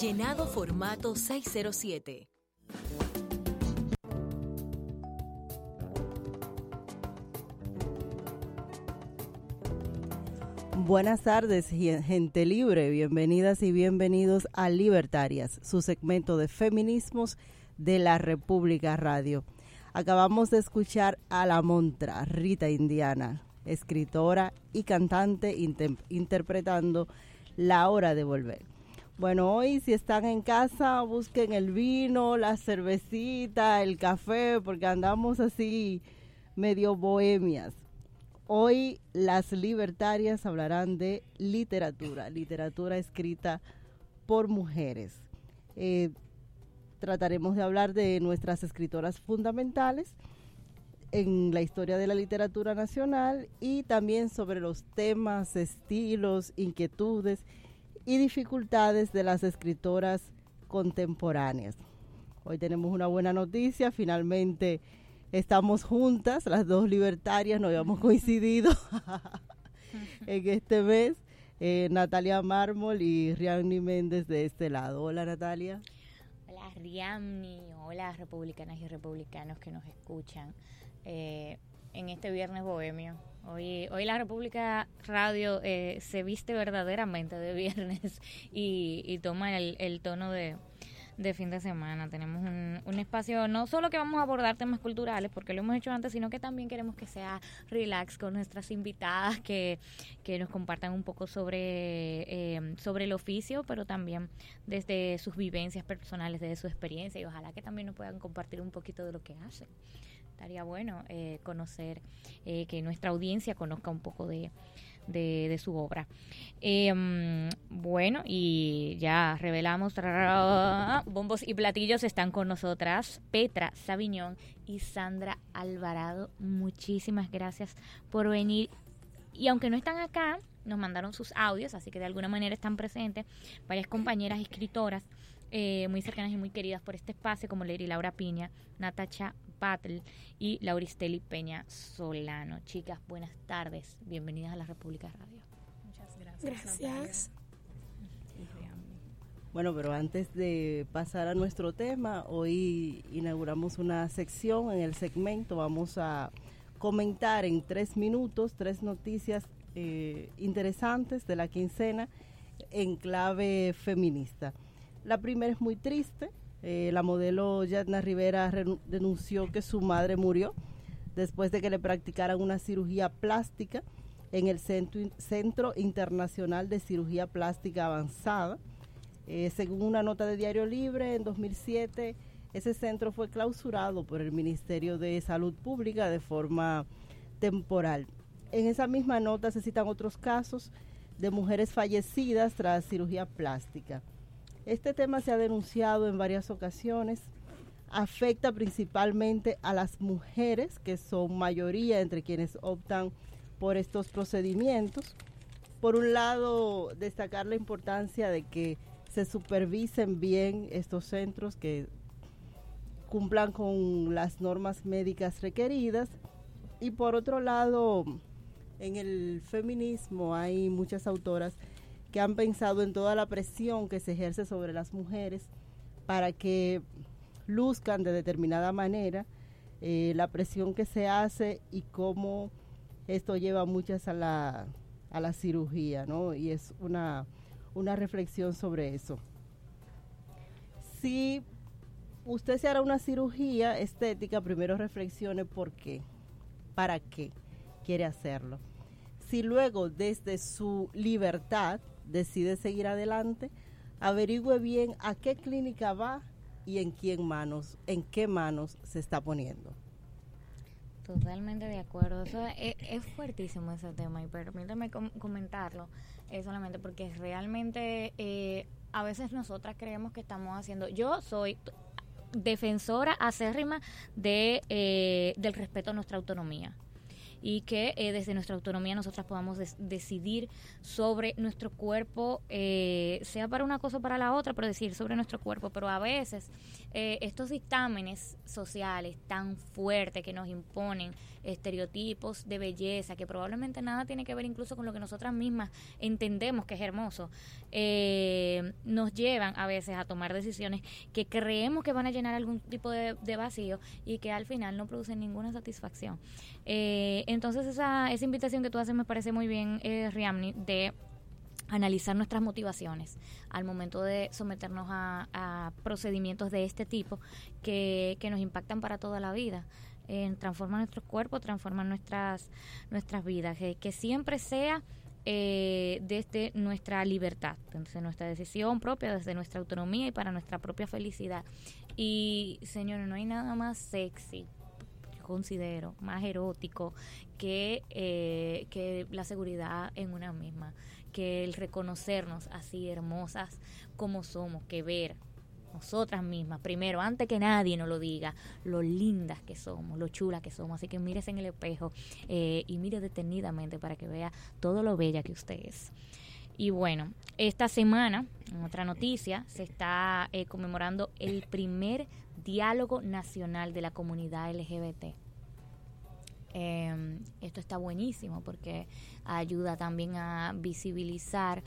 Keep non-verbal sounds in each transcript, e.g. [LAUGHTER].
Llenado formato 607. Buenas tardes, gente libre. Bienvenidas y bienvenidos a Libertarias, su segmento de feminismos de la República Radio. Acabamos de escuchar a la montra Rita Indiana, escritora y cantante interpretando La hora de volver. Bueno, hoy si están en casa, busquen el vino, la cervecita, el café, porque andamos así medio bohemias. Hoy las libertarias hablarán de literatura, literatura escrita por mujeres. Eh, trataremos de hablar de nuestras escritoras fundamentales en la historia de la literatura nacional y también sobre los temas, estilos, inquietudes y dificultades de las escritoras contemporáneas. Hoy tenemos una buena noticia, finalmente estamos juntas, las dos libertarias, no habíamos [LAUGHS] coincidido [LAUGHS] en este mes. Eh, Natalia Mármol y Rianni Méndez de este lado. Hola Natalia. Hola Rianni, hola republicanas y republicanos que nos escuchan eh, en este viernes bohemio. Hoy, hoy la República Radio eh, se viste verdaderamente de [LAUGHS] viernes y, toma el, tono de, fin de semana. Tenemos un, espacio, no solo que vamos a abordar temas culturales, porque lo hemos hecho antes, sino que también queremos que sea relax con nuestras invitadas, que, nos compartan un poco sobre, eh, sobre el oficio, pero también desde sus vivencias personales, desde su experiencia, y ojalá que también nos puedan compartir un poquito de lo que hacen estaría bueno eh, conocer, eh, que nuestra audiencia conozca un poco de, de, su obra. Em, bueno, y ya revelamos, bombos y platillos están con nosotras, Petra Sabiñón y Sandra Alvarado. Muchísimas gracias por venir. Y aunque no están acá, nos mandaron sus audios, así que de alguna manera están presentes varias compañeras escritoras eh, muy cercanas y muy queridas por este espacio, como Lady Laura Piña, Natacha Battle y Lauristeli Peña Solano. Chicas, buenas tardes. Bienvenidas a la República Radio. Muchas gracias. Gracias. Bueno, pero antes de pasar a nuestro tema, hoy inauguramos una sección en el segmento. Vamos a comentar en tres minutos tres noticias eh, interesantes de la quincena en clave feminista. La primera es muy triste, eh, la modelo Yadna Rivera denunció que su madre murió después de que le practicaran una cirugía plástica en el Centro, Internacional de Cirugía Plástica Avanzada. Eh, según una nota de Diario Libre, en 2007 ese centro fue clausurado por el Ministerio de Salud Pública de forma temporal. En esa misma nota se citan otros casos de mujeres fallecidas tras cirugía plástica. Este tema se ha denunciado en varias ocasiones. Afecta principalmente a las mujeres, que son mayoría entre quienes optan por estos procedimientos. Por un lado, destacar la importancia de que se supervisen bien estos centros, que cumplan con las normas médicas requeridas. Y por otro lado, en el feminismo hay muchas autoras que han pensado en toda la presión que se ejerce sobre las mujeres para que luzcan de determinada manera, eh, la presión que se hace y cómo esto lleva muchas a la, a la cirugía, ¿no? Y es una, una reflexión sobre eso. Si usted se hará una cirugía estética, primero reflexione por qué, para qué quiere hacerlo. Si luego desde su libertad decide seguir adelante, averigüe bien a qué clínica va y en quién manos, en qué manos se está poniendo. Totalmente de acuerdo. es, fuertísimo ese tema y permítame comentarlo eh, solamente porque realmente eh, a veces nosotras creemos que estamos haciendo. Yo soy defensora acérrima de, eh, del respeto a nuestra autonomía y que eh, desde nuestra autonomía nosotras podamos decidir sobre nuestro cuerpo, eh, sea para una cosa o para la otra, pero decir sobre nuestro cuerpo. Pero a veces eh, estos dictámenes sociales tan fuertes que nos imponen estereotipos de belleza, que probablemente nada tiene que ver incluso con lo que nosotras mismas entendemos que es hermoso, nos llevan a veces a tomar decisiones que creemos que van a llenar algún tipo de, vacío y que al final no producen ninguna satisfacción. Eh, entonces esa, esa invitación que tú haces me parece muy bien, eh, Riamni, de analizar nuestras motivaciones al momento de someternos a, procedimientos de este tipo que, nos impactan para toda la vida. Eh, transforman nuestros cuerpos, transforman nuestras, nuestras vidas. que siempre sea eh, desde nuestra libertad, desde nuestra decisión propia, desde nuestra autonomía y para nuestra propia felicidad. Y señores, no hay nada más sexy, considero, más erótico que, eh, que la seguridad en una misma, que el reconocernos así hermosas como somos, que ver nosotras mismas, primero, antes que nadie nos lo diga, lo lindas que somos, lo chulas que somos. Así que mírese en el espejo eh, y mire detenidamente para que vea todo lo bella que usted es. Y bueno, esta semana, en otra noticia, se está eh, conmemorando el primer diálogo nacional de la comunidad LGBT. Em, esto está buenísimo porque ayuda también a visibilizar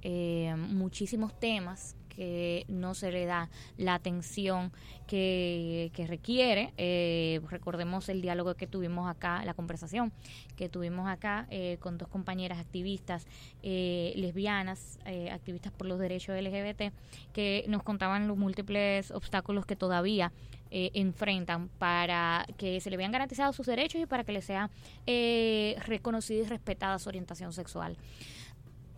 eh, muchísimos temas que no se le da la atención que, requiere. Eh, recordemos el diálogo que tuvimos acá, la conversación que tuvimos acá eh, con dos compañeras activistas eh, lesbianas, activistas por los derechos LGBT, que nos contaban los múltiples obstáculos que todavía enfrentan para que se le vean garantizados sus derechos y para que les sea reconocida y respetada su orientación sexual.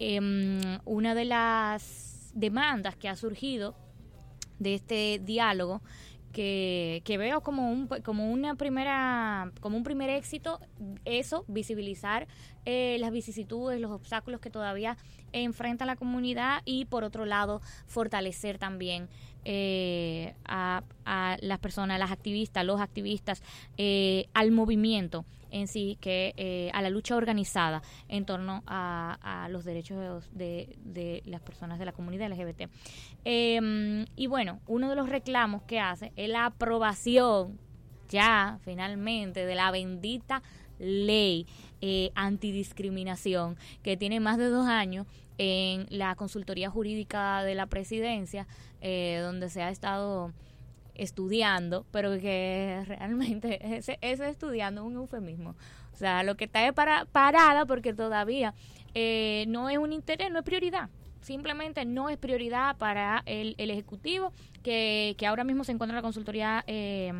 Em, una de las demandas que ha surgido de este diálogo que, que, veo como un como una primera como un primer éxito eso visibilizar eh, las vicisitudes los obstáculos que todavía enfrenta la comunidad y por otro lado fortalecer también eh, a, a, las personas las activistas los activistas eh, al movimiento en sí que eh, a la lucha organizada en torno a, los derechos de, de, las personas de la comunidad LGBT. Em, y bueno, uno de los reclamos que hace es la aprobación ya finalmente de la bendita ley eh, antidiscriminación que tiene más de dos años en la consultoría jurídica de la presidencia, eh, donde se ha estado estudiando, pero que [LAUGHS] realmente ese, ese estudiando es un eufemismo. O sea, lo que está es para, parada porque todavía eh, no es un interés, no es prioridad. Simplemente no es prioridad para el, el Ejecutivo, que, que ahora mismo se encuentra en la consultoría. Eh,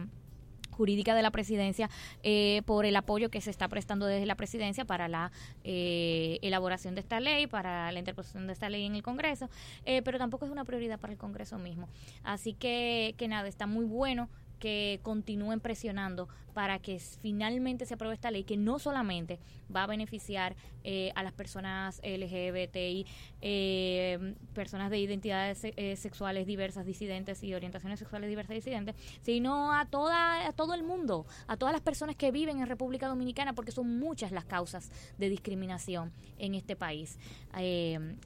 jurídica de la presidencia eh, por el apoyo que se está prestando desde la presidencia para la eh, elaboración de esta ley, para la interposición de esta ley en el Congreso, eh, pero tampoco es una prioridad para el Congreso mismo. Así que, que nada, está muy bueno que continúen presionando para que finalmente se apruebe esta ley que no solamente va a beneficiar eh, a las personas LGBTI, eh, personas de identidades eh, sexuales diversas, disidentes y orientaciones sexuales diversas disidentes, sino a toda a todo el mundo, a todas las personas que viven en República Dominicana, porque son muchas las causas de discriminación en este país.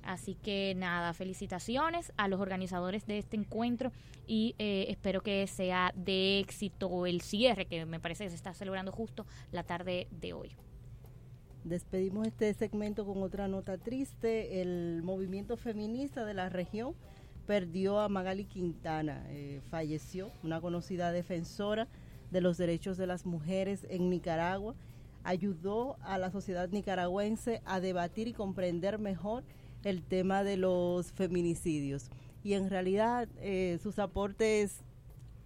así que nada, felicitaciones a los organizadores de este encuentro y espero que sea de éxito el cierre, que me parece se está celebrando justo la tarde de hoy. Despedimos este segmento con otra nota triste. El movimiento feminista de la región perdió a Magali Quintana. Eh, falleció, una conocida defensora de los derechos de las mujeres en Nicaragua. Ayudó a la sociedad nicaragüense a debatir y comprender mejor el tema de los feminicidios. Y en realidad eh, sus aportes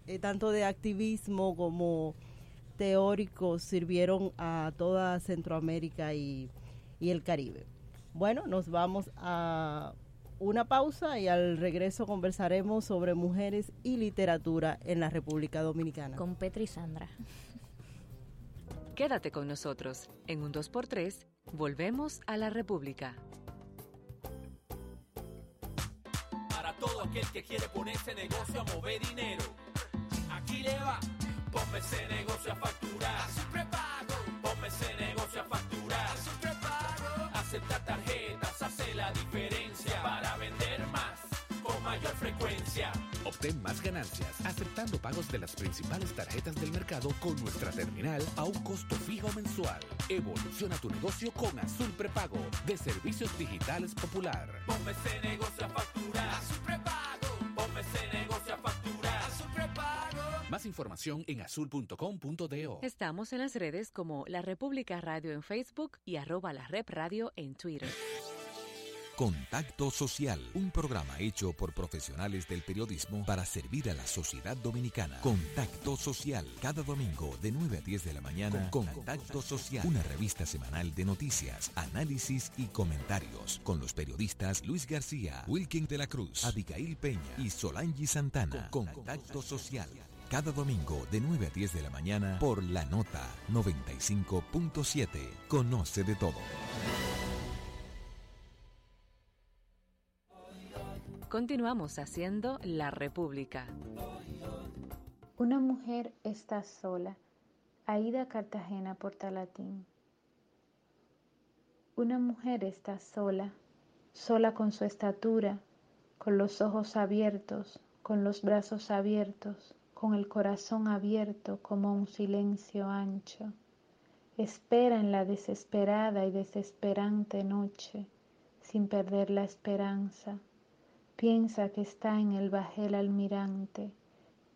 eh, tanto de activismo como teóricos sirvieron a toda Centroamérica y, el Caribe. Bueno, nos vamos a una pausa y al regreso conversaremos sobre mujeres y literatura en la República Dominicana. Con Petri Sandra. [LAUGHS] Quédate con nosotros. En un 2x3 volvemos a la República. Para todo aquel que quiere ponerse negocio a mover dinero aquí le va. Ponme ese negocio a facturar. Así prepago. Ponme ese negocio acepta tarjetas, hace la diferencia para vender más con mayor frecuencia. Obtén más ganancias aceptando pagos de las principales tarjetas del mercado con nuestra terminal a un costo fijo mensual. Evoluciona tu negocio con Azul Prepago de Servicios Digitales Popular. Ponme ese negocio a facturar. Azul Prepago. Ponme ese negocio Más información en azul.com.do. Estamos en las redes como La República Radio en Facebook y arroba la Rep Radio en Twitter. Contacto Social, un programa hecho por profesionales del periodismo para servir a la sociedad dominicana. Contacto Social, cada domingo de 9 a 10 de la mañana. Contacto Social, una revista semanal de noticias, análisis y comentarios con los periodistas Luis García, Wilkin de la Cruz, Abigail Peña y Solangi Santana. Contacto Social. Cada domingo de 9 a 10 de la mañana por La Nota 95.7. Conoce de todo. Continuamos haciendo La República. Una mujer está sola. Aida Cartagena Portalatín. Una mujer está sola, sola con su estatura, con los ojos abiertos, con los brazos abiertos, con el corazón abierto como un silencio ancho. Espera en la desesperada y desesperante noche, sin perder la esperanza Piensa que está en el bajel almirante,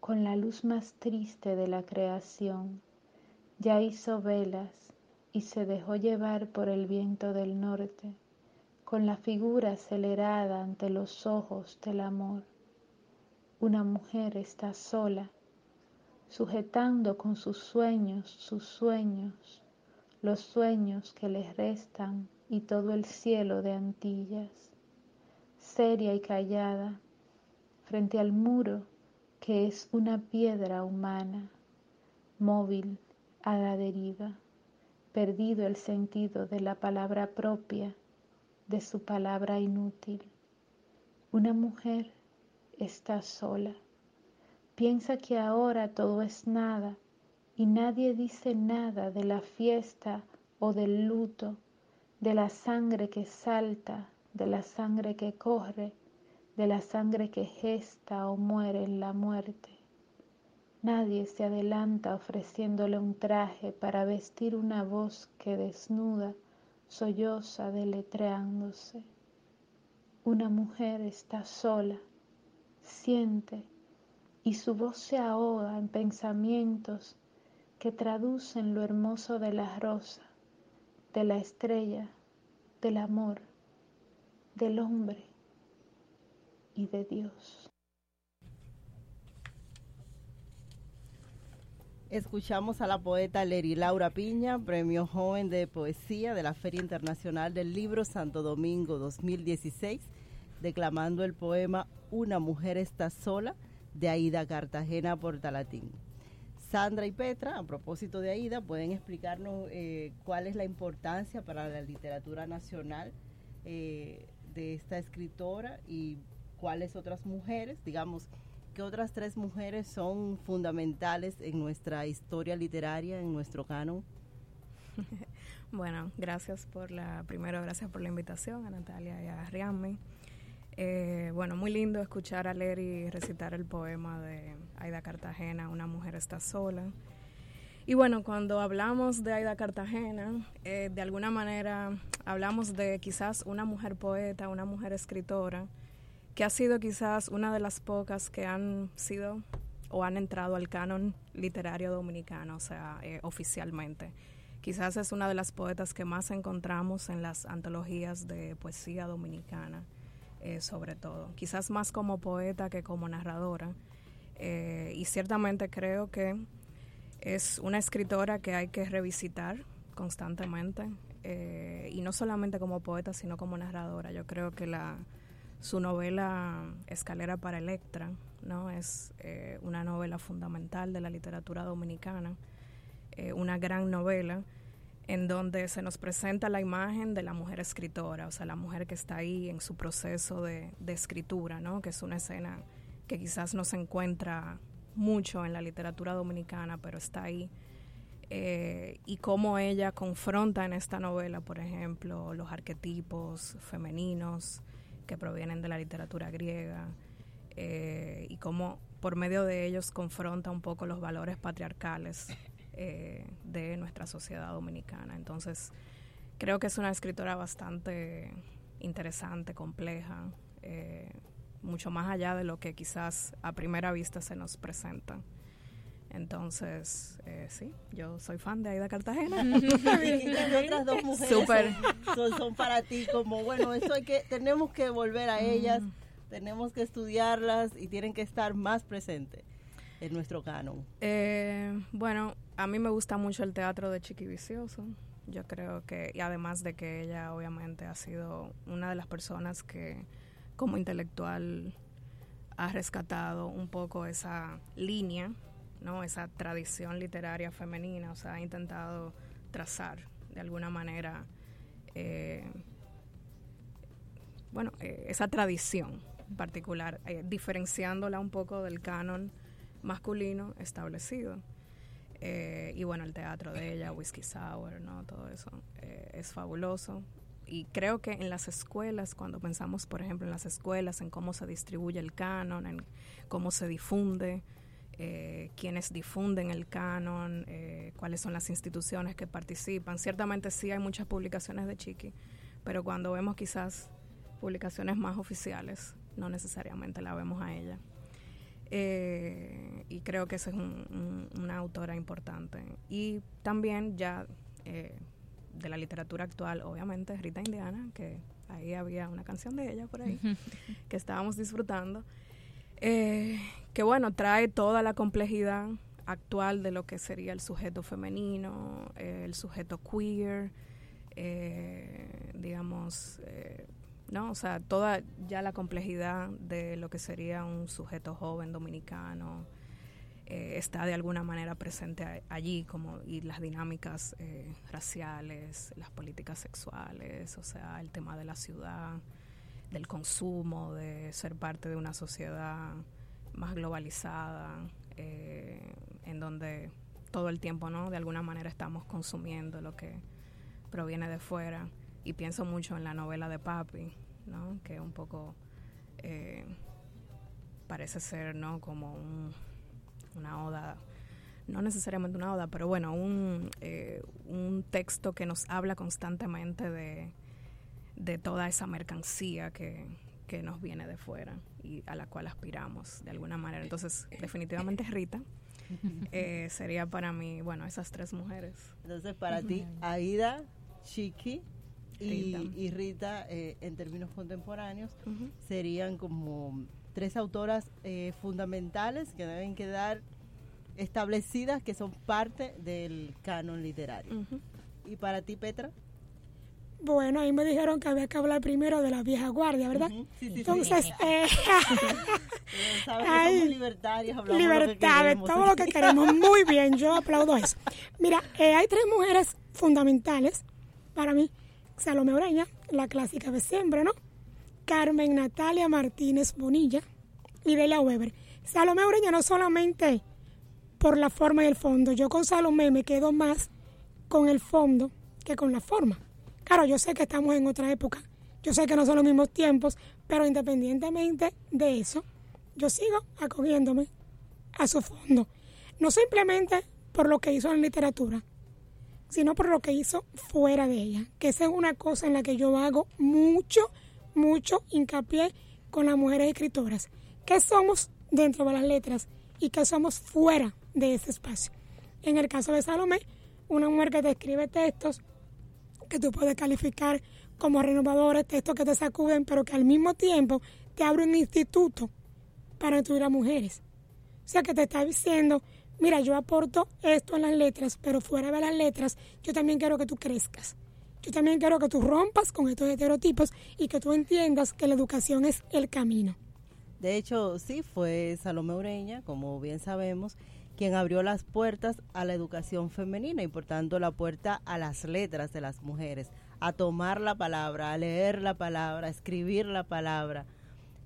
con la luz más triste de la creación. Ya hizo velas y se dejó llevar por el viento del norte, con la figura acelerada ante los ojos del amor. Una mujer está sola, sujetando con sus sueños sus sueños, los sueños que le restan y todo el cielo de Antillas seria y callada, frente al muro que es una piedra humana, móvil a la deriva, perdido el sentido de la palabra propia, de su palabra inútil. Una mujer está sola, piensa que ahora todo es nada y nadie dice nada de la fiesta o del luto, de la sangre que salta, de la sangre que corre, de la sangre que gesta o muere en la muerte. Nadie se adelanta ofreciéndole un traje para vestir una voz que desnuda, solloza, deletreándose. Una mujer está sola, y su voz se ahoga en pensamientos que traducen lo hermoso de la rosa, de la estrella, del amor del hombre y de Dios. Escuchamos a la poeta Leri Laura Piña, premio joven de poesía de la Feria Internacional del Libro Santo Domingo 2016, declamando el poema Una mujer está sola de Aida Cartagena Portalatín. Sandra y Petra, a propósito de Aida, pueden explicarnos eh, cuál es la importancia para la literatura nacional eh, de esta escritora y cuáles otras mujeres, digamos, qué otras tres mujeres son fundamentales en nuestra historia literaria, en nuestro canon. [LAUGHS] bueno, gracias por la, primero gracias por la invitación a Natalia y a Rianme. Eh, bueno, muy lindo escuchar a leer y recitar el poema de Aida Cartagena, Una mujer está sola. Y bueno, cuando hablamos de Aida Cartagena, eh, de alguna manera hablamos de quizás una mujer poeta, una mujer escritora, que ha sido quizás una de las pocas que han sido o han entrado al canon literario dominicano, o sea, eh, oficialmente. Quizás es una de las poetas que más encontramos en las antologías de poesía dominicana, eh, sobre todo. Quizás más como poeta que como narradora. y ciertamente creo que es una escritora que hay que revisitar constantemente eh, y no solamente como poeta sino como narradora. Yo creo que la su novela Escalera para Electra no es eh, una novela fundamental de la literatura dominicana, eh, una gran novela en donde se nos presenta la imagen de la mujer escritora, o sea, la mujer que está ahí en su proceso de, de escritura, ¿no? que es una escena que quizás no se encuentra mucho en la literatura dominicana, pero está ahí. eh, y cómo ella confronta en esta novela, por ejemplo, los arquetipos femeninos que provienen de la literatura griega eh, y cómo por medio de ellos confronta un poco los valores patriarcales eh, de nuestra sociedad dominicana. Entonces, creo que es una escritora bastante interesante, compleja, mucho más allá de lo que quizás a primera vista se nos presenta. Entonces, eh, sí, yo soy fan de Aida Cartagena. [LAUGHS] [LAUGHS] y otras dos mujeres Son, para ti como, bueno, eso hay que, tenemos que volver a ellas, tenemos que estudiarlas y tienen que estar más presentes en nuestro canon. Eh, bueno, a mí me gusta mucho el teatro de Chiqui Vicioso. Yo creo que, y además de que ella obviamente ha sido una de las personas que como intelectual ha rescatado un poco esa línea ¿no? esa tradición literaria femenina, o sea, ha intentado trazar de alguna manera, eh, bueno, eh, esa tradición particular, eh, diferenciándola un poco del canon masculino establecido. Y bueno, el teatro de ella, Whiskey Sour, ¿no? Todo eso es fabuloso. Y creo que en las escuelas, cuando pensamos, por ejemplo, en las escuelas, en cómo se distribuye el canon, en cómo se difunde, eh, quienes difunden el canon, eh, cuáles son las instituciones que participan. Ciertamente sí hay muchas publicaciones de Chiqui, pero cuando vemos quizás publicaciones más oficiales, no necesariamente la vemos a ella. Eh, y creo que esa es una autora importante. Y también ya de la literatura actual, obviamente, Rita Indiana, que ahí había una canción de ella por ahí, [LAUGHS] que estábamos disfrutando eh, que bueno, trae toda la complejidad actual de lo que sería el sujeto femenino, el sujeto queer, eh, digamos, eh, ¿no? O sea, toda ya la complejidad de lo que sería un sujeto joven dominicano eh, está de alguna manera presente allí, como y las dinámicas raciales, las políticas sexuales, o sea, el tema de la ciudad del consumo, de ser parte de una sociedad más globalizada, eh, en donde todo el tiempo, ¿no? De alguna manera estamos consumiendo lo que proviene de fuera. Y pienso mucho en la novela de Papi, ¿no? Que un poco eh, parece ser, ¿no? Como una oda, no necesariamente una oda, pero bueno, un, eh, un texto que nos habla constantemente de de toda esa mercancía que, que nos viene de fuera y a la cual aspiramos de alguna manera. Entonces, definitivamente Rita. [LAUGHS] Eh, sería para mí, bueno, esas tres mujeres. Entonces, para ti, Aida, Chiqui y Rita, eh, en términos contemporáneos, serían como tres autoras eh, fundamentales que deben quedar establecidas, que son parte del canon literario. ¿Y para ti, Petra? Bueno, ahí me dijeron que había que hablar primero de la vieja guardia, ¿verdad? sí, sí, Entonces, [LAUGHS] eh, [LAUGHS] somos libertarios, hablamos libertades, todo lo que queremos. Muy bien, yo aplaudo eso. Mira, eh, hay tres mujeres fundamentales para mí. Salomé Oreña, la clásica de siempre, ¿no? Carmen Natalia Martínez Bonilla y Delia Weber. Salomé Oreña no solamente por la forma y el fondo. Yo con Salomé me quedo más con el fondo que con la forma. Claro, yo sé que estamos en otra época, yo sé que no son los mismos tiempos, pero independientemente de eso, yo sigo acogiéndome a su fondo. No simplemente por lo que hizo en literatura, sino por lo que hizo fuera de ella, que esa es una cosa en la que yo hago mucho, mucho hincapié con las mujeres escritoras. ¿Qué somos dentro de las letras y qué somos fuera de ese espacio? En el caso de Salomé, una mujer que te escribe textos que tú puedes calificar como renovadores, textos que te sacuden, pero que al mismo tiempo te abre un instituto para instruir a mujeres. O sea, que te está diciendo, mira, yo aporto esto en las letras, pero fuera de las letras, yo también quiero que tú crezcas. Yo también quiero que tú rompas con estos estereotipos y que tú entiendas que la educación es el camino. De hecho, sí, fue Salomé Ureña, como bien sabemos, quien abrió las puertas a la educación femenina y por tanto la puerta a las letras de las mujeres, a tomar la palabra, a leer la palabra, a escribir la palabra,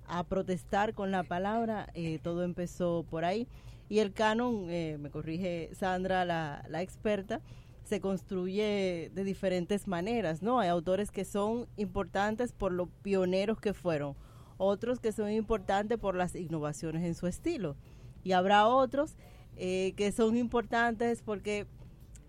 a protestar con la palabra, eh, todo empezó por ahí. Y el canon, eh, me corrige Sandra, la, la experta, se construye de diferentes maneras, ¿no? Hay autores que son importantes por los pioneros que fueron, otros que son importantes por las innovaciones en su estilo, y habrá otros eh, que son importantes porque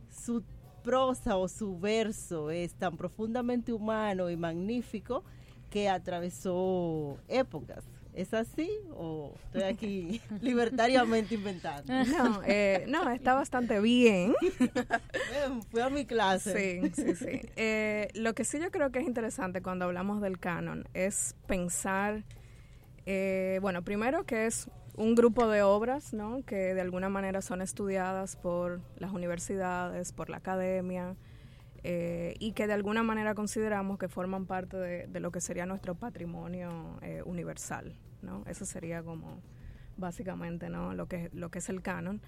su prosa o su verso es tan profundamente humano y magnífico que atravesó épocas. ¿Es así o estoy aquí [LAUGHS] libertariamente inventando? [LAUGHS] No, eh, no, está bastante bien. Fui a mi clase. Sí, sí, sí. Eh, lo que sí yo creo que es interesante cuando hablamos del canon es pensar, eh, bueno, primero que es un grupo de obras, ¿no? Que de alguna manera son estudiadas por las universidades, por la academia, eh, y que de alguna manera consideramos que forman parte de, lo que sería nuestro patrimonio eh, universal, ¿no? Eso sería como básicamente, ¿no? Lo que, lo que es el canon.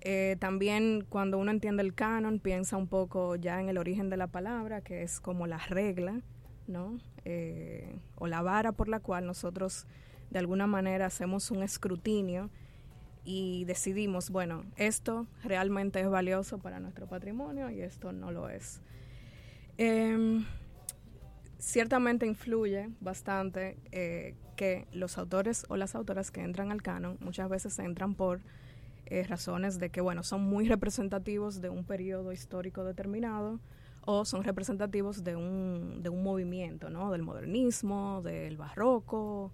Eh, también cuando uno entiende el canon piensa un poco ya en el origen de la palabra, que es como la regla, ¿no? o la vara por la cual nosotros de alguna manera hacemos un escrutinio y decidimos, bueno, esto realmente es valioso para nuestro patrimonio y esto no lo es. Em, ciertamente influye bastante eh, que los autores o las autoras que entran al canon muchas veces entran por eh, razones de que, bueno, son muy representativos de un periodo histórico determinado o son representativos de un, de un movimiento, ¿no? Del modernismo, del barroco,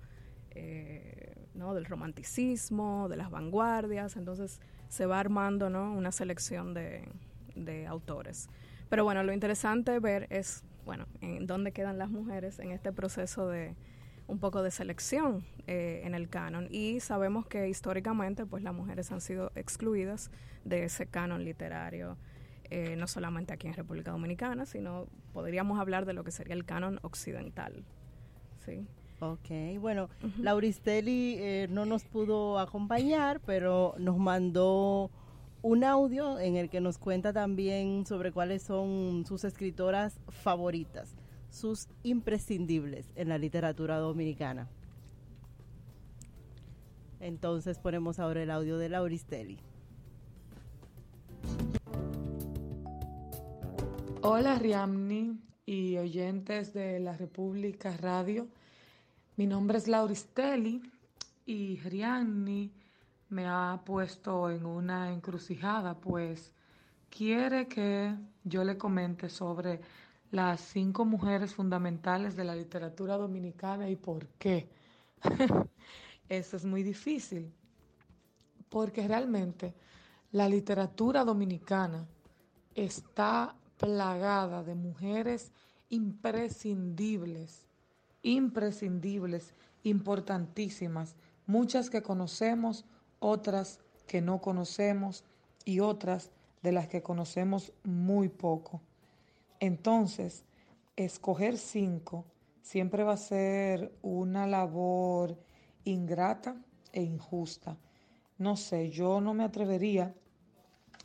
eh, ¿no? del romanticismo, de las vanguardias, entonces se va armando ¿no? una selección de, autores. Pero bueno, lo interesante ver es, bueno, en dónde quedan las mujeres en este proceso de un poco de selección eh, en el canon y sabemos que históricamente pues las mujeres han sido excluidas de ese canon literario eh, no solamente aquí en República Dominicana sino podríamos hablar de lo que sería el canon occidental sí Ok, bueno, Lauristeli eh, no nos pudo acompañar, pero nos mandó un audio en el que nos cuenta también sobre cuáles son sus escritoras favoritas, sus imprescindibles en la literatura dominicana. Entonces ponemos ahora el audio de Lauristeli. Hola Riamni y oyentes de la República Radio. Mi nombre es Lauristelli y Rianni me ha puesto en una encrucijada, pues quiere que yo le comente sobre las cinco mujeres fundamentales de la literatura dominicana y por qué. [LAUGHS] Eso es muy difícil, porque realmente la literatura dominicana está plagada de mujeres imprescindibles imprescindibles, importantísimas, muchas que conocemos, otras que no conocemos y otras de las que conocemos muy poco. Entonces, escoger cinco siempre va a ser una labor ingrata e injusta. No sé, yo no me atrevería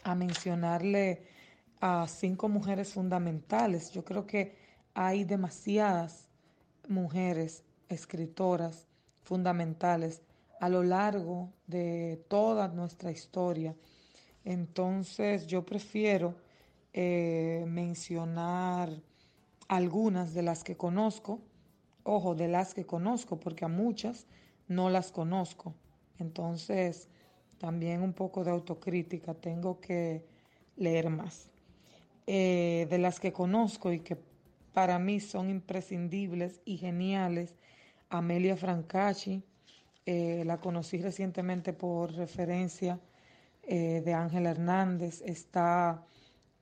a mencionarle a cinco mujeres fundamentales. Yo creo que hay demasiadas mujeres escritoras fundamentales a lo largo de toda nuestra historia. Entonces yo prefiero eh, mencionar algunas de las que conozco, ojo, de las que conozco, porque a muchas no las conozco. Entonces también un poco de autocrítica, tengo que leer más. Eh, de las que conozco y que para mí son imprescindibles y geniales. Amelia Francacci, eh, la conocí recientemente por referencia eh, de Ángela Hernández. Está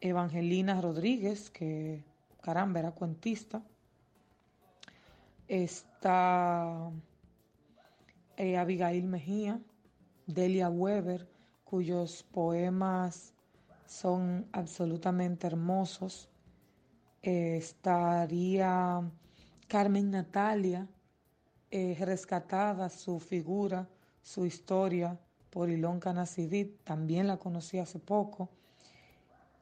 Evangelina Rodríguez, que caramba, era cuentista. Está eh, Abigail Mejía, Delia Weber, cuyos poemas son absolutamente hermosos estaría Carmen Natalia, eh, rescatada su figura, su historia por Ilón Canacidit, también la conocí hace poco.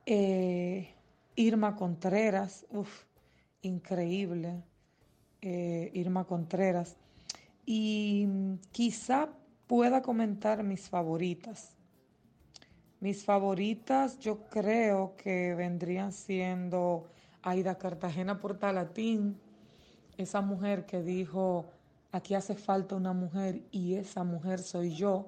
Eh, Irma Contreras, uff, increíble, eh, Irma Contreras. Y quizá pueda comentar mis favoritas, Mis favoritas yo creo que vendrían siendo Aida Cartagena Portalatín, esa mujer que dijo, aquí hace falta una mujer y esa mujer soy yo.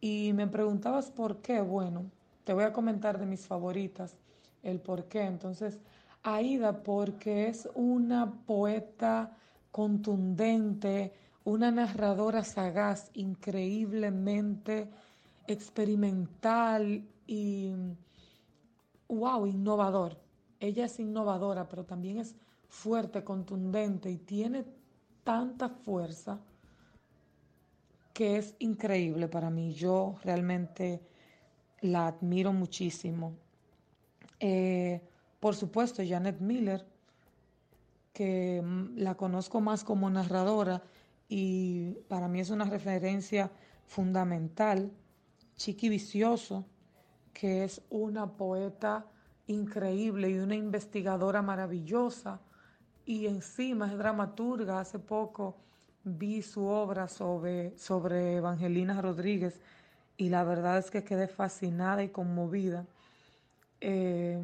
Y me preguntabas por qué. Bueno, te voy a comentar de mis favoritas el por qué. Entonces, Aida porque es una poeta contundente, una narradora sagaz, increíblemente experimental y, wow, innovador. Ella es innovadora, pero también es fuerte, contundente y tiene tanta fuerza que es increíble para mí. Yo realmente la admiro muchísimo. Eh, por supuesto, Janet Miller, que mm, la conozco más como narradora y para mí es una referencia fundamental. Chiqui Vicioso, que es una poeta increíble y una investigadora maravillosa y encima es dramaturga. Hace poco vi su obra sobre, sobre Evangelina Rodríguez y la verdad es que quedé fascinada y conmovida. Eh,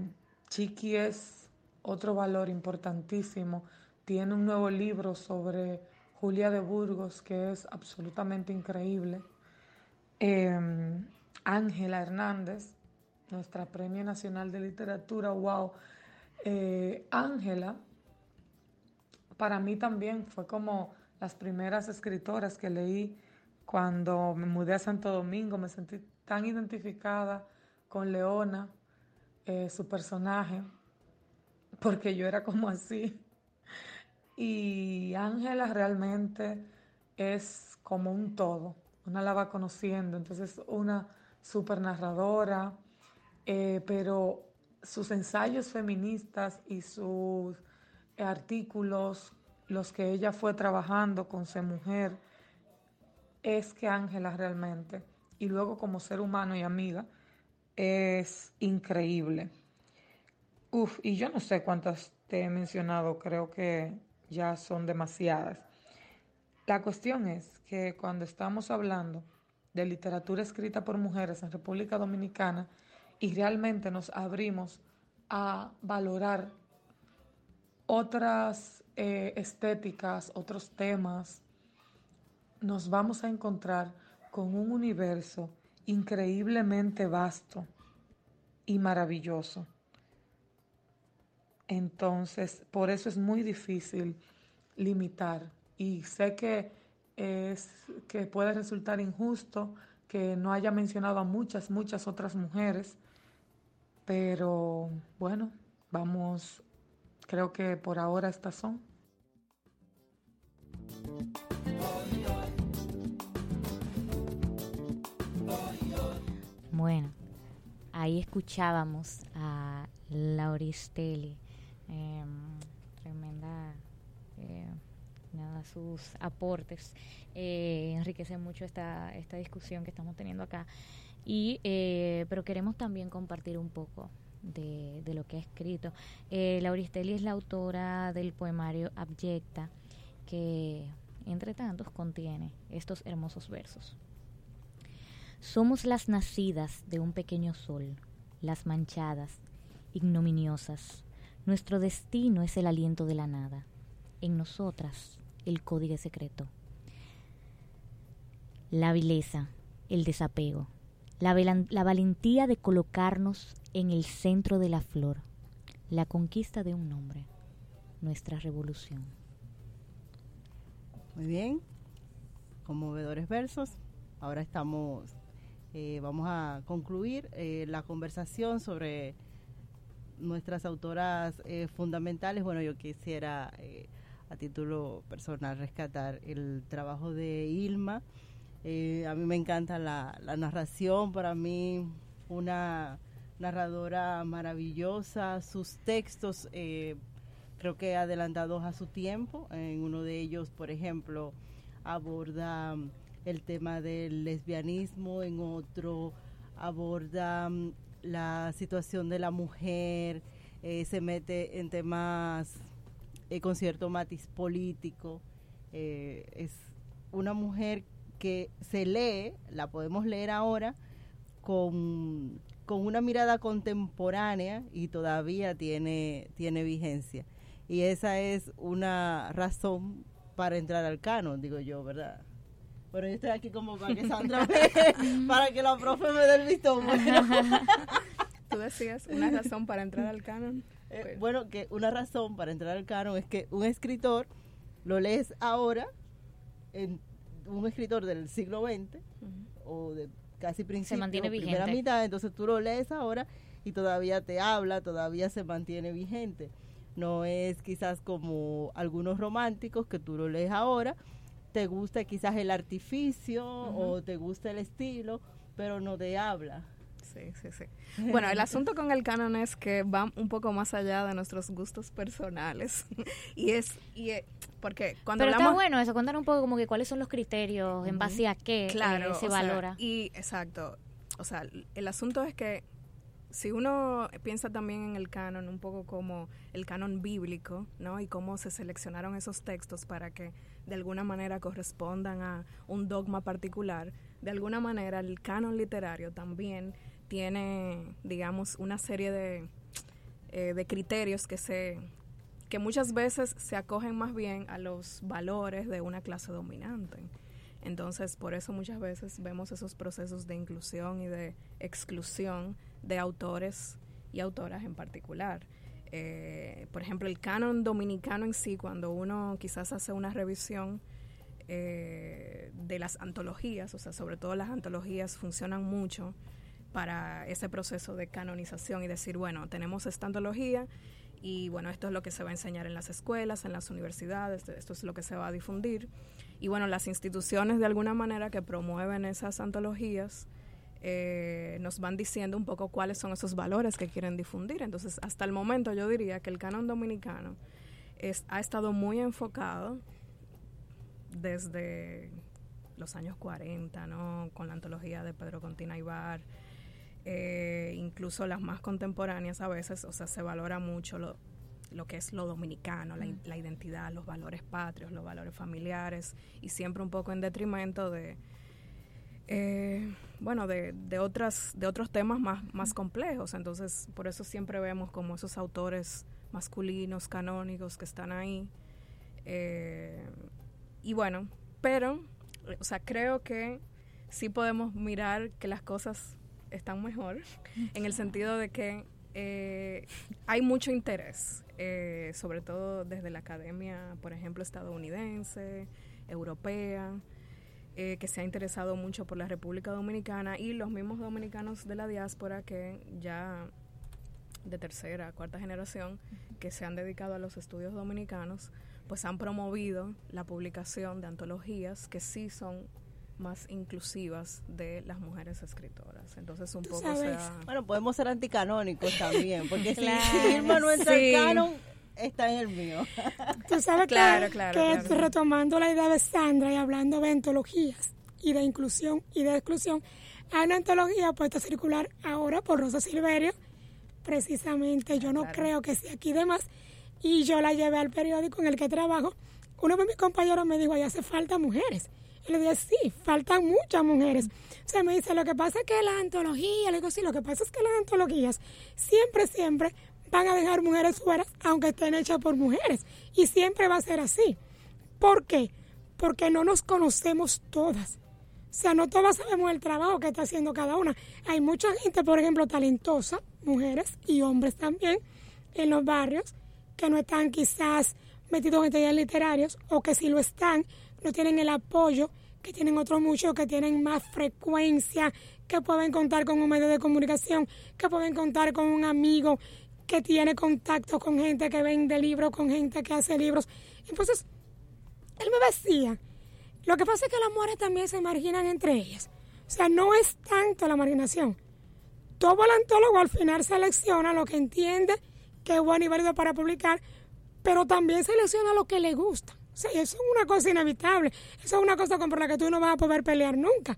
Chiqui es otro valor importantísimo. Tiene un nuevo libro sobre Julia de Burgos que es absolutamente increíble. Ángela Hernández, nuestra Premio Nacional de Literatura, wow. Eh, Ángela, para mí también fue como las primeras escritoras que leí cuando me mudé a Santo Domingo, me sentí tan identificada con Leona, eh, su personaje, porque yo era como así. [LAUGHS] Y Ángela realmente es como un todo, una la va conociendo, entonces una super narradora, eh, pero sus ensayos feministas y sus artículos, los que ella fue trabajando con su mujer, es que Ángela realmente, y luego como ser humano y amiga, es increíble. Uf, y yo no sé cuántas te he mencionado, creo que ya son demasiadas. La cuestión es que cuando estamos hablando de literatura escrita por mujeres en República Dominicana y realmente nos abrimos a valorar otras eh, estéticas, otros temas, nos vamos a encontrar con un universo increíblemente vasto y maravilloso. Entonces, por eso es muy difícil limitar. Y sé que es que puede resultar injusto que no haya mencionado a muchas, muchas otras mujeres, pero bueno, vamos, creo que por ahora estas son. Bueno, ahí escuchábamos a Lauristelli, eh, tremenda, eh, nada, sus aportes eh, enriquecen mucho esta, esta discusión que estamos teniendo acá. Y, eh, pero queremos también compartir un poco de, lo que ha escrito. Eh, es la autora del poemario Abyecta, que entre tantos contiene estos hermosos versos. Somos las nacidas de un pequeño sol, las manchadas, ignominiosas. Nuestro destino es el aliento de la nada. En nosotras, el código secreto. La vileza, el desapego, la, la valentía de colocarnos en el centro de la flor, la conquista de un nombre, nuestra revolución. Muy bien, conmovedores versos. Ahora estamos eh, vamos a concluir eh, la conversación sobre nuestras autoras eh, fundamentales. Bueno, yo quisiera a título personal rescatar el trabajo de Ilma. A mí me encanta la, la narración, para mí una narradora maravillosa, sus textos creo que adelantados a su tiempo. En uno de ellos, por ejemplo, aborda el tema del lesbianismo, en otro aborda mm, la situación de la mujer, eh, se mete en temas eh, con cierto matiz político. Eh, es una mujer que se lee, la podemos leer ahora, con, con una mirada contemporánea y todavía tiene, tiene vigencia. Y esa es una razón para entrar al canon, digo yo, ¿verdad? Pero yo estoy aquí como para que Sandra me, [LAUGHS] para que la profe me dé el visto bueno. Tú decías una razón para entrar al canon. Eh, bueno, que una razón para entrar al canon es que un escritor lo lees ahora, en un escritor del siglo XX o de casi principio, primera vigente. mitad, entonces tú lo lees ahora y todavía te habla, todavía se mantiene vigente. No es quizás como algunos románticos que tú lo lees ahora, te gusta quizás el artificio o te gusta el estilo, pero no te habla. Sí, sí, sí. [LAUGHS] Bueno, el asunto con el canon es que va un poco más allá de nuestros gustos personales. [LAUGHS] y es, y es- porque cuando Pero está bueno eso, contar un poco como que cuáles son los criterios en base a qué claro, eh, se o sea, valora. y exacto. O sea, el asunto es que si uno piensa también en el canon un poco como el canon bíblico, ¿no? Y cómo se seleccionaron esos textos para que de alguna manera correspondan a un dogma particular, de alguna manera el canon literario también tiene, digamos, una serie de, eh, de criterios que se que muchas veces se acogen más bien a los valores de una clase dominante. Entonces, por eso muchas veces vemos esos procesos de inclusión y de exclusión de autores y autoras en particular. Eh, por ejemplo, el canon dominicano en sí, cuando uno quizás hace una revisión eh, de las antologías, o sea, sobre todo las antologías funcionan mucho para ese proceso de canonización y decir, bueno, tenemos esta antología y bueno, esto es lo que se va a enseñar en las escuelas, en las universidades, esto es lo que se va a difundir. Y bueno, las instituciones de alguna manera que promueven esas antologías eh, nos van diciendo un poco cuáles son esos valores que quieren difundir. Entonces, hasta el momento yo diría que el canon dominicano ha estado muy enfocado desde los años 40, ¿no? Con la antología de Pedro Contina Ibar, eh, incluso las más contemporáneas a veces, o sea, se valora mucho lo, lo que es lo dominicano, la, la identidad, los valores patrios, los valores familiares, y siempre un poco en detrimento de, eh, bueno, de, de, otras, de otros temas más, más complejos. Entonces, por eso siempre vemos como esos autores masculinos, canónicos que están ahí. Eh, y bueno, pero, o sea, creo que sí podemos mirar que las cosas están mejor, en el sentido de que eh, hay mucho interés, eh, sobre todo desde la academia, por ejemplo, estadounidense, europea, eh, que se ha interesado mucho por la República Dominicana y los mismos dominicanos de la diáspora que ya de tercera, cuarta generación, que se han dedicado a los estudios dominicanos, pues han promovido la publicación de antologías que sí son más inclusivas de las mujeres escritoras. Entonces un poco se ha... Bueno, podemos ser anticanónicos también, porque Claro. si Irma no entra Sí. al canon, está en el mío. Tú sabes Claro, que, claro, que claro. retomando la idea de Sandra y hablando de antologías y de inclusión y de exclusión, hay una antología puesta a circular ahora por Rosa Silverio, precisamente, yo no Claro. creo que sea aquí de más, y yo la llevé al periódico en el que trabajo. Uno de mis compañeros me dijo, ahí hace falta mujeres. Le dije, sí, faltan muchas mujeres. O sea, me dice, lo que pasa es que las antologías, le digo, sí, lo que pasa es que las antologías siempre, siempre van a dejar mujeres fuera, aunque estén hechas por mujeres. Y siempre va a ser así. ¿Por qué? Porque no nos conocemos todas. O sea, no todas sabemos el trabajo que está haciendo cada una. Hay mucha gente, por ejemplo, talentosa, mujeres y hombres también, en los barrios, que no están quizás metidos en talleres literarios o que si lo están, no tienen el apoyo que tienen otros muchos, que tienen más frecuencia, que pueden contar con un medio de comunicación, que pueden contar con un amigo que tiene contacto con gente que vende libros, con gente que hace libros. Entonces, él me decía, lo que pasa es que las mujeres también se marginan entre ellas. O sea, no es tanto la marginación. Todo el antólogo al final selecciona lo que entiende que es bueno y válido para publicar, pero también selecciona lo que le gusta. Eso es una cosa inevitable. Eso es una cosa por la que tú no vas a poder pelear nunca.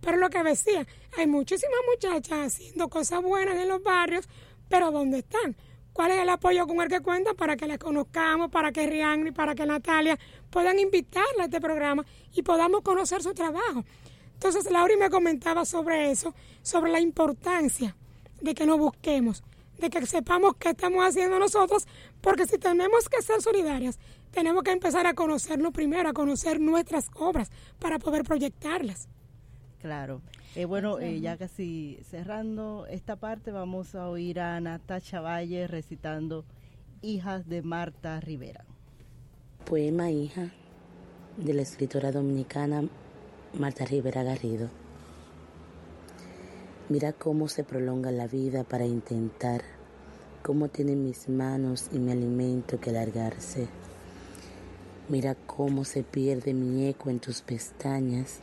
Pero lo que decía, hay muchísimas muchachas haciendo cosas buenas en los barrios, pero ¿dónde están? ¿Cuál es el apoyo con el que cuentan para que las conozcamos, para que Rihanna y para que Natalia puedan invitarla a este programa y podamos conocer su trabajo? Entonces, Laura me comentaba sobre eso, sobre la importancia de que nos busquemos, de que sepamos qué estamos haciendo nosotros, porque si tenemos que ser solidarias, tenemos que empezar a conocernos primero, a conocer nuestras obras para poder proyectarlas. Claro. Eh, bueno, eh, ya casi cerrando esta parte, vamos a oír a Natacha Valle recitando Hijas de Marta Rivera. Poema Hija de la escritora dominicana Marta Rivera Garrido. Mira cómo se prolonga la vida para intentar, cómo tienen mis manos y mi alimento que alargarse. Mira cómo se pierde mi eco en tus pestañas,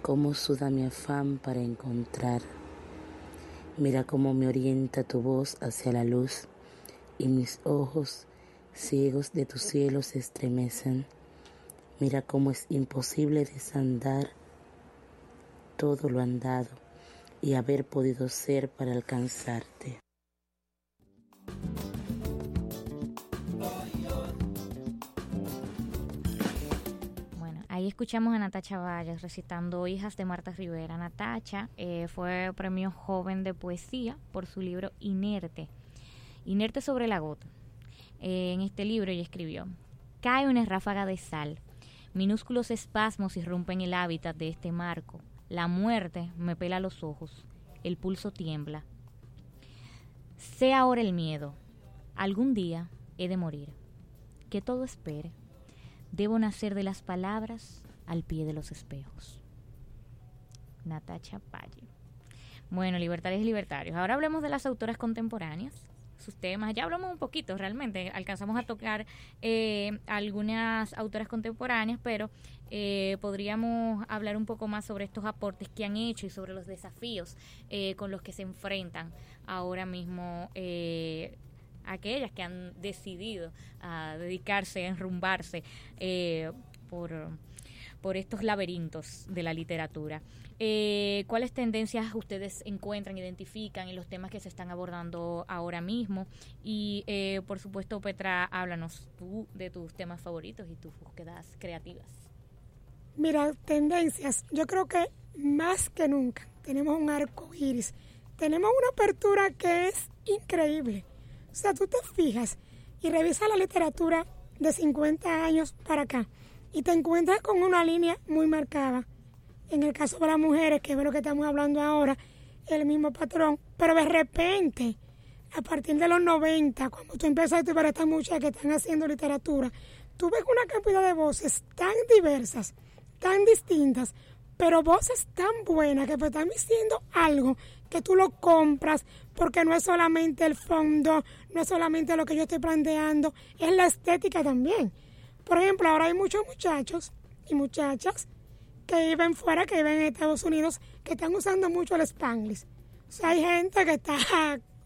cómo suda mi afán para encontrar. Mira cómo me orienta tu voz hacia la luz y mis ojos, ciegos de tu cielo, se estremecen. Mira cómo es imposible desandar todo lo andado y haber podido ser para alcanzarte. Ahí escuchamos a Natacha Valles recitando Hijas de Marta Rivera. Natacha eh, fue premio joven de poesía por su libro Inerte, Inerte sobre la gota. Eh, en este libro ella escribió, cae una ráfaga de sal, minúsculos espasmos irrumpen el hábitat de este marco, la muerte me pela los ojos, el pulso tiembla. Sé ahora el miedo, algún día he de morir, que todo espere, debo nacer de las palabras al pie de los espejos. Natacha Valle. Bueno, libertarios y libertarios. Ahora hablemos de las autoras contemporáneas sus temas. Ya hablamos un poquito realmente, alcanzamos a tocar eh, algunas autoras contemporáneas, pero eh, podríamos hablar un poco más sobre estos aportes que han hecho y sobre los desafíos eh, con los que se enfrentan ahora mismo aquellas que han decidido a dedicarse, a enrumbarse por, por estos laberintos de la literatura. Eh, ¿Cuáles tendencias ustedes encuentran, identifican en los temas que se están abordando ahora mismo? Y eh, por supuesto, Petra, háblanos tú de tus temas favoritos y tus búsquedas creativas. Mira, tendencias. Yo creo que más que nunca tenemos un arco iris. Tenemos una apertura que es increíble. O sea, tú te fijas y revisas la literatura de 50 años para acá y te encuentras con una línea muy marcada en el caso de las mujeres, que es lo que estamos hablando ahora, el mismo patrón. Pero de repente, a partir de los 90, cuando tú empiezas a ver estas muchachas que están haciendo literatura, tú ves una cantidad de voces tan diversas, tan distintas, pero voces tan buenas que te están diciendo algo que tú lo compras porque no es solamente el fondo, no es solamente lo que yo estoy planteando, es la estética también. Por ejemplo, ahora hay muchos muchachos y muchachas que viven fuera, que viven en Estados Unidos, que están usando mucho el spanglish. O sea, hay gente que está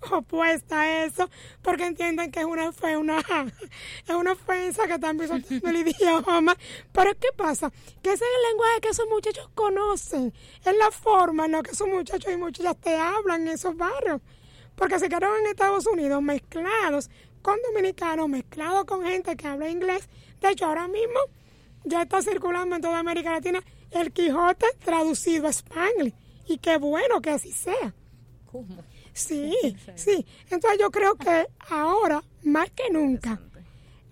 [LAUGHS] opuesta a eso porque entienden que es una, una, [LAUGHS] es una ofensa que están pisando [LAUGHS] el idioma. Pero ¿qué pasa? Que ese es el lenguaje que esos muchachos conocen. Es la forma en la que esos muchachos y muchachas te hablan en esos barrios. Porque se quedaron en Estados Unidos mezclados con dominicanos, mezclados con gente que habla inglés. De hecho, ahora mismo ya está circulando en toda América Latina el Quijote traducido a Spanglish. Y qué bueno que así sea. ¿Cómo? Sí, [LAUGHS] sí. Entonces yo creo que ahora, más que nunca,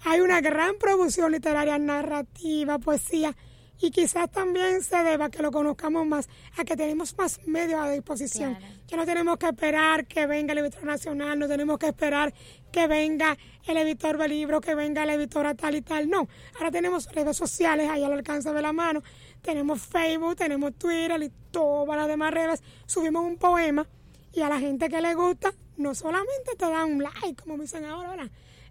hay una gran producción literaria, narrativa, poesía, y quizás también se deba que lo conozcamos más, a que tenemos más medios a disposición. Ya no tenemos que esperar que venga el editor nacional, no tenemos que esperar que venga el editor de libro, que venga el editor a tal y tal. No, ahora tenemos redes sociales ahí al alcance de la mano tenemos Facebook, tenemos Twitter y todas las demás redes, subimos un poema y a la gente que le gusta, no solamente te da un like, como dicen ahora,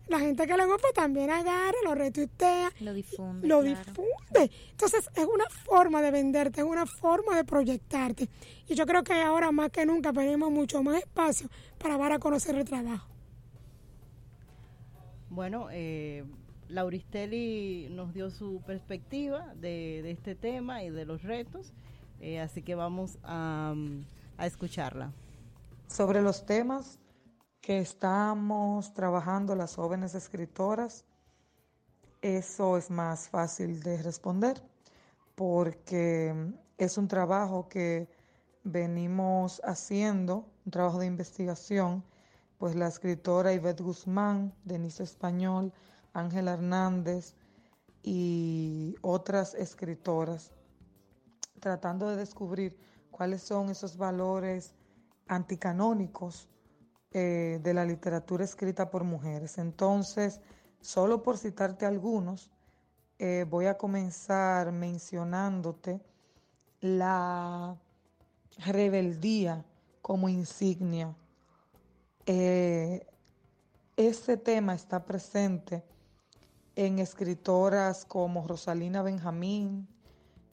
la gente que le gusta también agarra, lo retuitea, lo difunde. Lo difunde. Entonces es una forma de venderte, es una forma de proyectarte. Y yo creo que ahora más que nunca tenemos mucho más espacio para dar a conocer el trabajo. Bueno, eh, Lauristeli nos dio su perspectiva de, este tema y de los retos, eh, así que vamos a escucharla. Sobre los temas que estamos trabajando las jóvenes escritoras, eso es más fácil de responder porque es un trabajo que venimos haciendo, un trabajo de investigación, pues la escritora Ivette Guzmán, Denise Español, Ángela Hernández y otras escritoras, tratando de descubrir cuáles son esos valores anticanónicos eh, de la literatura escrita por mujeres. Entonces, solo por citarte algunos, eh, voy a comenzar mencionándote la rebeldía como insignia. Eh, ese tema está presente en escritoras como Rosalina Benjamín,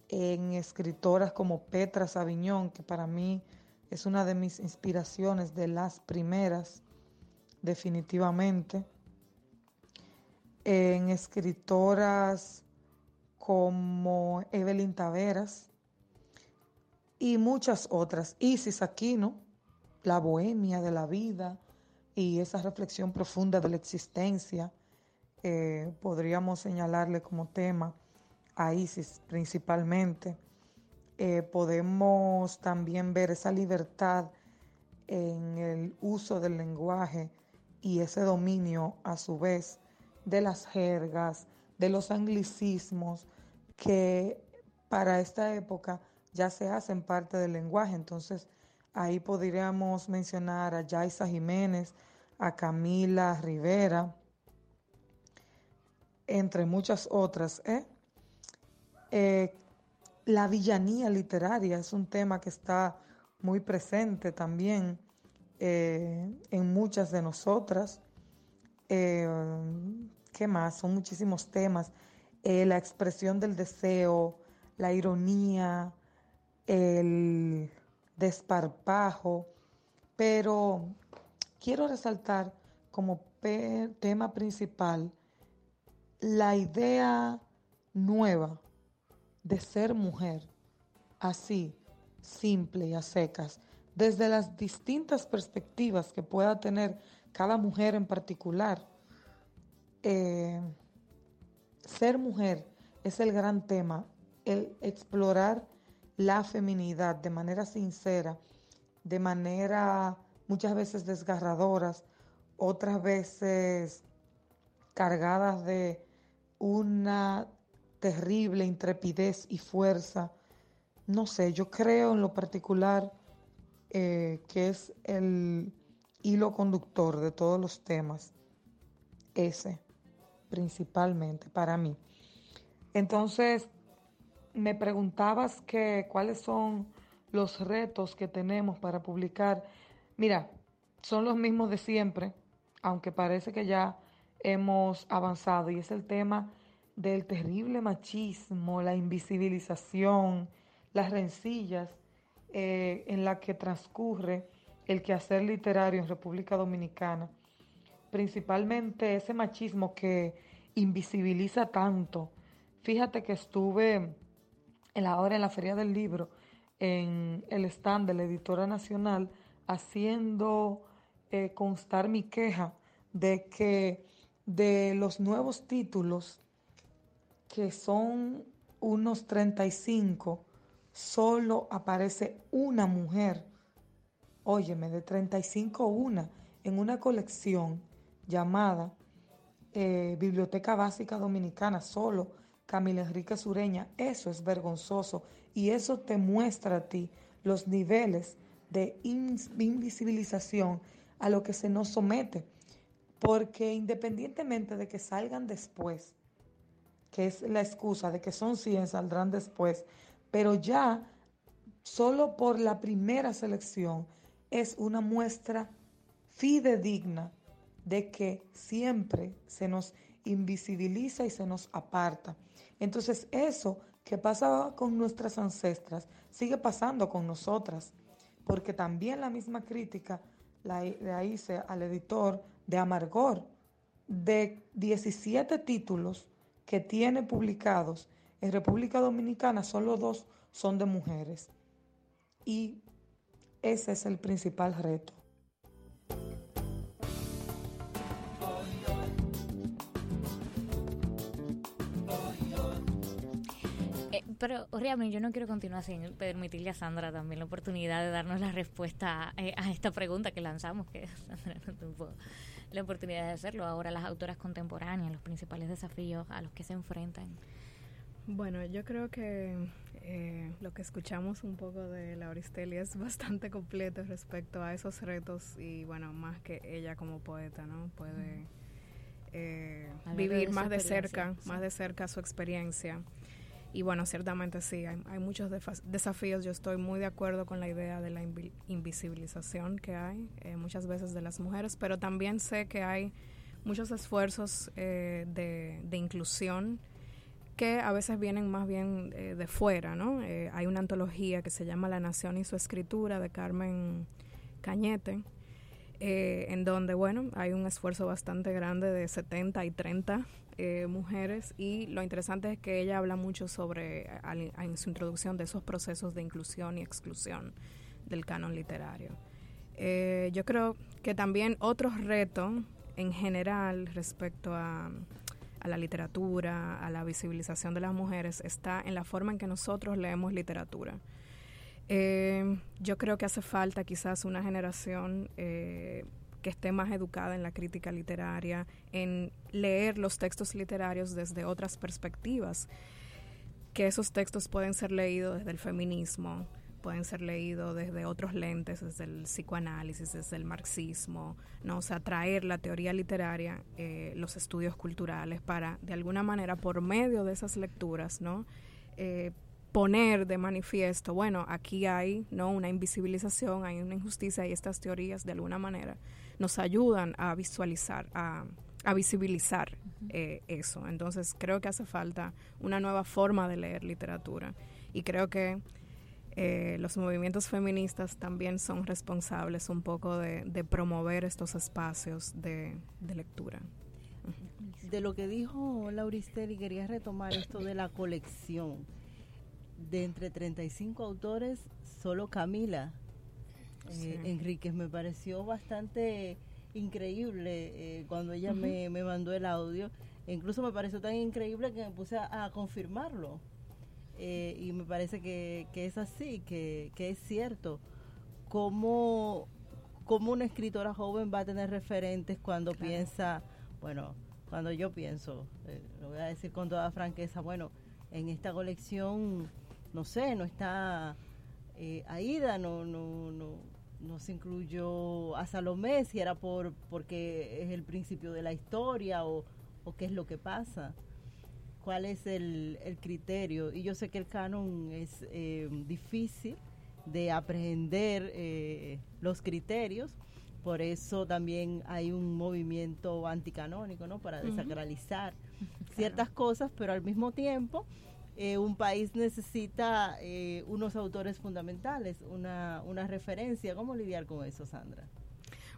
en escritoras como Petra Saviñón, que para mí es una de mis inspiraciones, de las primeras, definitivamente. En escritoras como Evelyn Taveras y muchas otras. Isis Aquino, la bohemia de la vida y esa reflexión profunda de la existencia, eh, podríamos señalarle como tema a Isis principalmente. Eh, podemos también ver esa libertad en el uso del lenguaje y ese dominio a su vez de las jergas, de los anglicismos que para esta época ya se hacen parte del lenguaje. Entonces ahí podríamos mencionar a Yaisa Jiménez, a Camila Rivera, entre muchas otras. ¿eh? Eh, la villanía literaria es un tema que está muy presente también eh, en muchas de nosotras. Eh, ¿Qué más? Son muchísimos temas. La expresión del deseo, la ironía, el desparpajo, pero quiero resaltar como tema principal la idea nueva de ser mujer, así, simple y a secas, desde las distintas perspectivas que pueda tener cada mujer en particular. Eh, ser mujer es el gran tema, el explorar la feminidad de manera sincera, de manera muchas veces desgarradoras, otras veces cargadas de una terrible intrepidez y fuerza. No sé, yo creo en lo particular eh, que es el hilo conductor de todos los temas, ese principalmente para mí. Entonces, me preguntabas que cuáles son los retos que tenemos para publicar. Mira, son los mismos de siempre, aunque parece que ya hemos avanzado y es el tema del terrible machismo, la invisibilización, las rencillas eh, en la que transcurre el quehacer literario en República Dominicana. Principalmente ese machismo que invisibiliza tanto. Fíjate que estuve en la hora en la Feria del Libro, en el stand de la Editora Nacional, haciendo eh, constar mi queja de que de los nuevos títulos que son unos 35, solo aparece una mujer. Óyeme, de 35 una, en una colección llamada eh, Biblioteca Básica Dominicana, solo Camila Enrique Sureña. Eso es vergonzoso y eso te muestra a ti los niveles de invisibilización a lo que se nos somete. Porque independientemente de que salgan después, que es la excusa de que son 100, saldrán después, pero ya solo por la primera selección es una muestra fidedigna de que siempre se nos invisibiliza y se nos aparta. Entonces eso que pasaba con nuestras ancestras sigue pasando con nosotras, porque también la misma crítica la, la hice al editor de Amargor, de 17 títulos que tiene publicados en República Dominicana, solo dos son de mujeres. Y ese es el principal reto. Pero, Riamni, yo no quiero continuar sin permitirle a Sandra también la oportunidad de darnos la respuesta eh, a esta pregunta que lanzamos, que [LAUGHS] Sandra no tuvo la oportunidad de hacerlo. Ahora las autoras contemporáneas, los principales desafíos a los que se enfrentan. Bueno, yo creo que eh, lo que escuchamos un poco de Lauristeli es bastante completo respecto a esos retos y bueno, más que ella como poeta, ¿no? Puede eh, vivir más de cerca, más de cerca su experiencia. Y bueno, ciertamente sí, hay, muchos desafíos. Yo estoy muy de acuerdo con la idea de la invisibilización que hay eh, muchas veces de las mujeres, pero también sé que hay muchos esfuerzos eh, de, inclusión que a veces vienen más bien eh, de fuera, ¿no? hay una antología que se llama La Nación y su Escritura de Carmen Cañete, en donde, bueno, hay un esfuerzo bastante grande de 70 y 30 eh, mujeres y lo interesante es que ella habla mucho sobre, en su introducción, de esos procesos de inclusión y exclusión del canon literario. Eh, yo creo que también otro reto en general respecto a, la literatura, a la visibilización de las mujeres, está en la forma en que nosotros leemos literatura. Eh, yo creo que hace falta quizás una generación que esté más educada en la crítica literaria, en leer los textos literarios desde otras perspectivas, que esos textos pueden ser leídos desde el feminismo, pueden ser leídos desde otros lentes, desde el psicoanálisis, desde el marxismo, ¿no? O sea, traer la teoría literaria, eh, los estudios culturales para, de alguna manera, por medio de esas lecturas, ¿no? Eh, poner de manifiesto, bueno, aquí hay no una invisibilización, hay una injusticia y estas teorías de alguna manera nos ayudan a visualizar, a, visibilizar eh, eso. Entonces creo que hace falta una nueva forma de leer literatura y creo que eh, los movimientos feministas también son responsables un poco de, promover estos espacios de, lectura. De lo que dijo Lauristeli, quería retomar esto de la colección. De entre 35 autores, solo Camila eh, Enríquez. Me pareció bastante increíble eh, cuando ella me, mandó el audio. E incluso me pareció tan increíble que me puse a, confirmarlo. Eh, y me parece que, es así, que, es cierto. ¿Cómo, ¿Cómo, una escritora joven va a tener referentes cuando piensa, bueno, cuando yo pienso, lo voy a decir con toda franqueza, bueno, en esta colección, no sé, no está Aida, no, no, no, no se incluyó a Salomé, si era por porque es el principio de la historia o, qué es lo que pasa. ¿Cuál es el, criterio? Y yo sé que el canon es eh, difícil de aprender eh, los criterios, por eso también hay un movimiento anticanónico, ¿no? Para desacralizar [LAUGHS] ciertas cosas, pero al mismo tiempo eh, un país necesita eh, unos autores fundamentales, una, una referencia. ¿Cómo lidiar con eso, Sandra?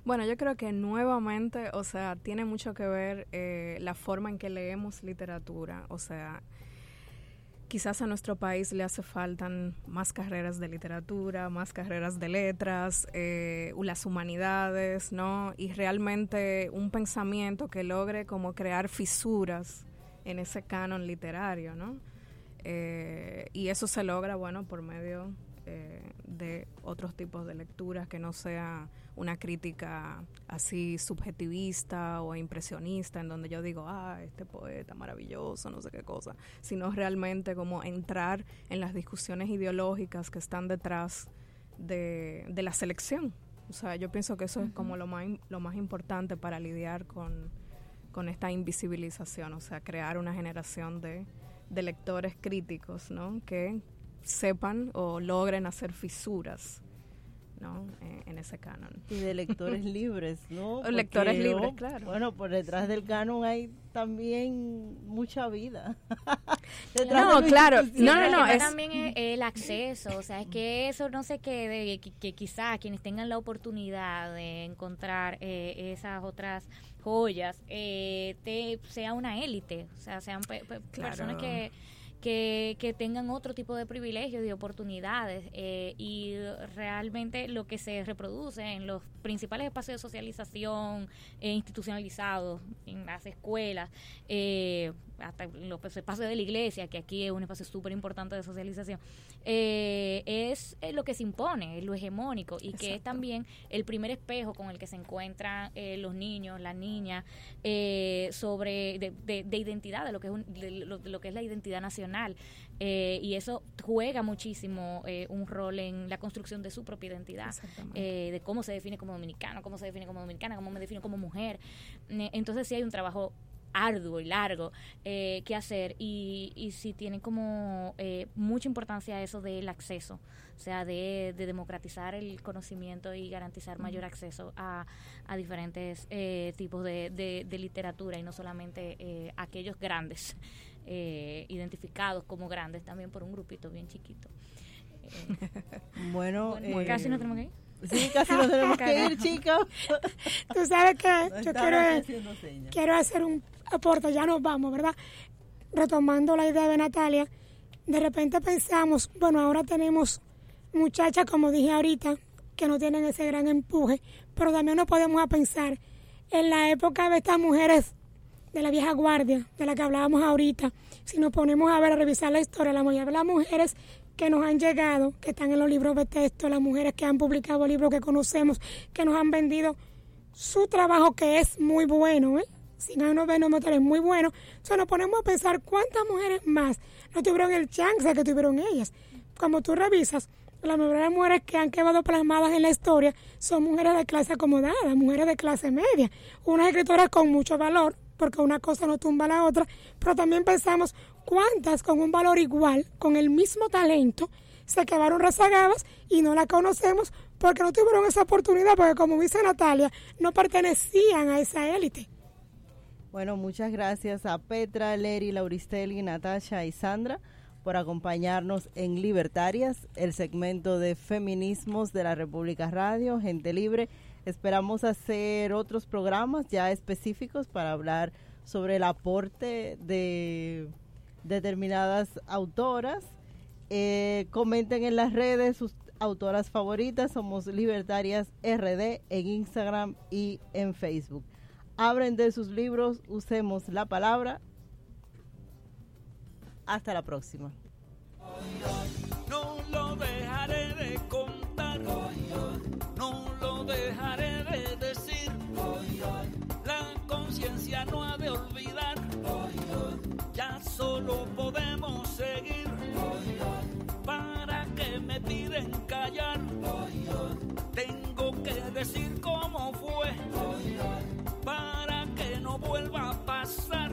Bueno, yo creo que nuevamente, o sea, tiene mucho que ver eh, la forma en que leemos literatura. O sea, quizás a nuestro país le hace faltan más carreras de literatura, más carreras de letras, las humanidades, ¿no? Y realmente un pensamiento que logre como crear fisuras en ese canon literario, ¿no? Eh, y eso se logra, bueno, por medio eh, de otros tipos de lecturas que no sea una crítica así subjetivista o impresionista en donde yo digo, ah, este poeta maravilloso, no sé qué cosa, sino realmente como entrar en las discusiones ideológicas que están detrás de, la selección. O sea, yo pienso que eso es como lo más, lo más importante para lidiar con, con esta invisibilización, o sea, crear una generación de de lectores críticos, ¿no? Que sepan o logren hacer fisuras, ¿no? Eh, en ese canon. Y de lectores [LAUGHS] libres, ¿no? lectores libres, oh, claro. Bueno, por detrás del canon hay también mucha vida. [LAUGHS] no, claro. No, no, no. Es, también el acceso, o sea, es que eso no se quede, que, que quizás quienes tengan la oportunidad de encontrar eh, esas otras joyas, eh, te, sea una élite, o sea, sean personas que, que, que, tengan otro tipo de privilegios y oportunidades eh, y realmente lo que se reproduce en los principales espacios de socialización eh, institucionalizados, en las escuelas, hasta los espacios de la iglesia, que aquí es un espacio súper importante de socialización, eh, es eh, lo que se impone, es lo hegemónico y que es también el primer espejo con el que se encuentran eh, los niños, las niñas, sobre de, de, identidad, de lo que es lo, que es la identidad nacional. y eso juega muchísimo un rol en la construcción de su propia identidad, de cómo se define como dominicano, cómo se define como dominicana, cómo me defino como mujer. entonces sí hay un trabajo arduo y largo eh, que hacer y, y sí tiene como eh, mucha importancia eso del acceso, o sea, de, democratizar el conocimiento y garantizar mayor acceso a, a diferentes eh, tipos de, de, literatura y no solamente aquellos grandes, [LAUGHS] identificados como grandes también por un grupito bien chiquito. [LAUGHS] bueno, casi no tenemos que ir. Sí, casi nos tenemos que ir, chicos. Tú sabes que yo quiero, quiero hacer un aporte, ya nos vamos, ¿verdad? Retomando la idea de Natalia, de repente pensamos, bueno, ahora tenemos muchachas, como dije ahorita, que no tienen ese gran empuje, pero también nos podemos pensar en la época de estas mujeres de la vieja guardia, de la que hablábamos ahorita, si nos ponemos a ver, a revisar la historia, la mayoría de las mujeres que nos han llegado, que están en los libros de texto, las mujeres que han publicado libros que conocemos, que nos han vendido su trabajo que es muy bueno, ¿eh? sin unos es muy bueno. Entonces nos ponemos a pensar cuántas mujeres más no tuvieron el chance que tuvieron ellas. Como tú revisas, la mayoría las mujeres que han quedado plasmadas en la historia son mujeres de clase acomodada, mujeres de clase media, unas escritoras con mucho valor, porque una cosa no tumba a la otra, pero también pensamos cuántas con un valor igual, con el mismo talento, se quedaron rezagadas y no la conocemos porque no tuvieron esa oportunidad, porque como dice Natalia, no pertenecían a esa élite. Bueno, muchas gracias a Petra, Leri, Lauristeli, Natasha y Sandra por acompañarnos en Libertarias, el segmento de feminismos de la República Radio, Gente Libre. Esperamos hacer otros programas ya específicos para hablar sobre el aporte de determinadas autoras. Eh, comenten en las redes sus autoras favoritas. Somos Libertarias RD en Instagram y en Facebook. Abren de sus libros, usemos la palabra. Hasta la próxima. No lo dejaré de contar no lo dejaré de decir. La conciencia no ha de olvidar. Solo podemos seguir. Para que me tiren callar. Tengo que decir cómo fue. Para que no vuelva a pasar.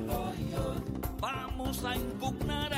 Vamos a impugnar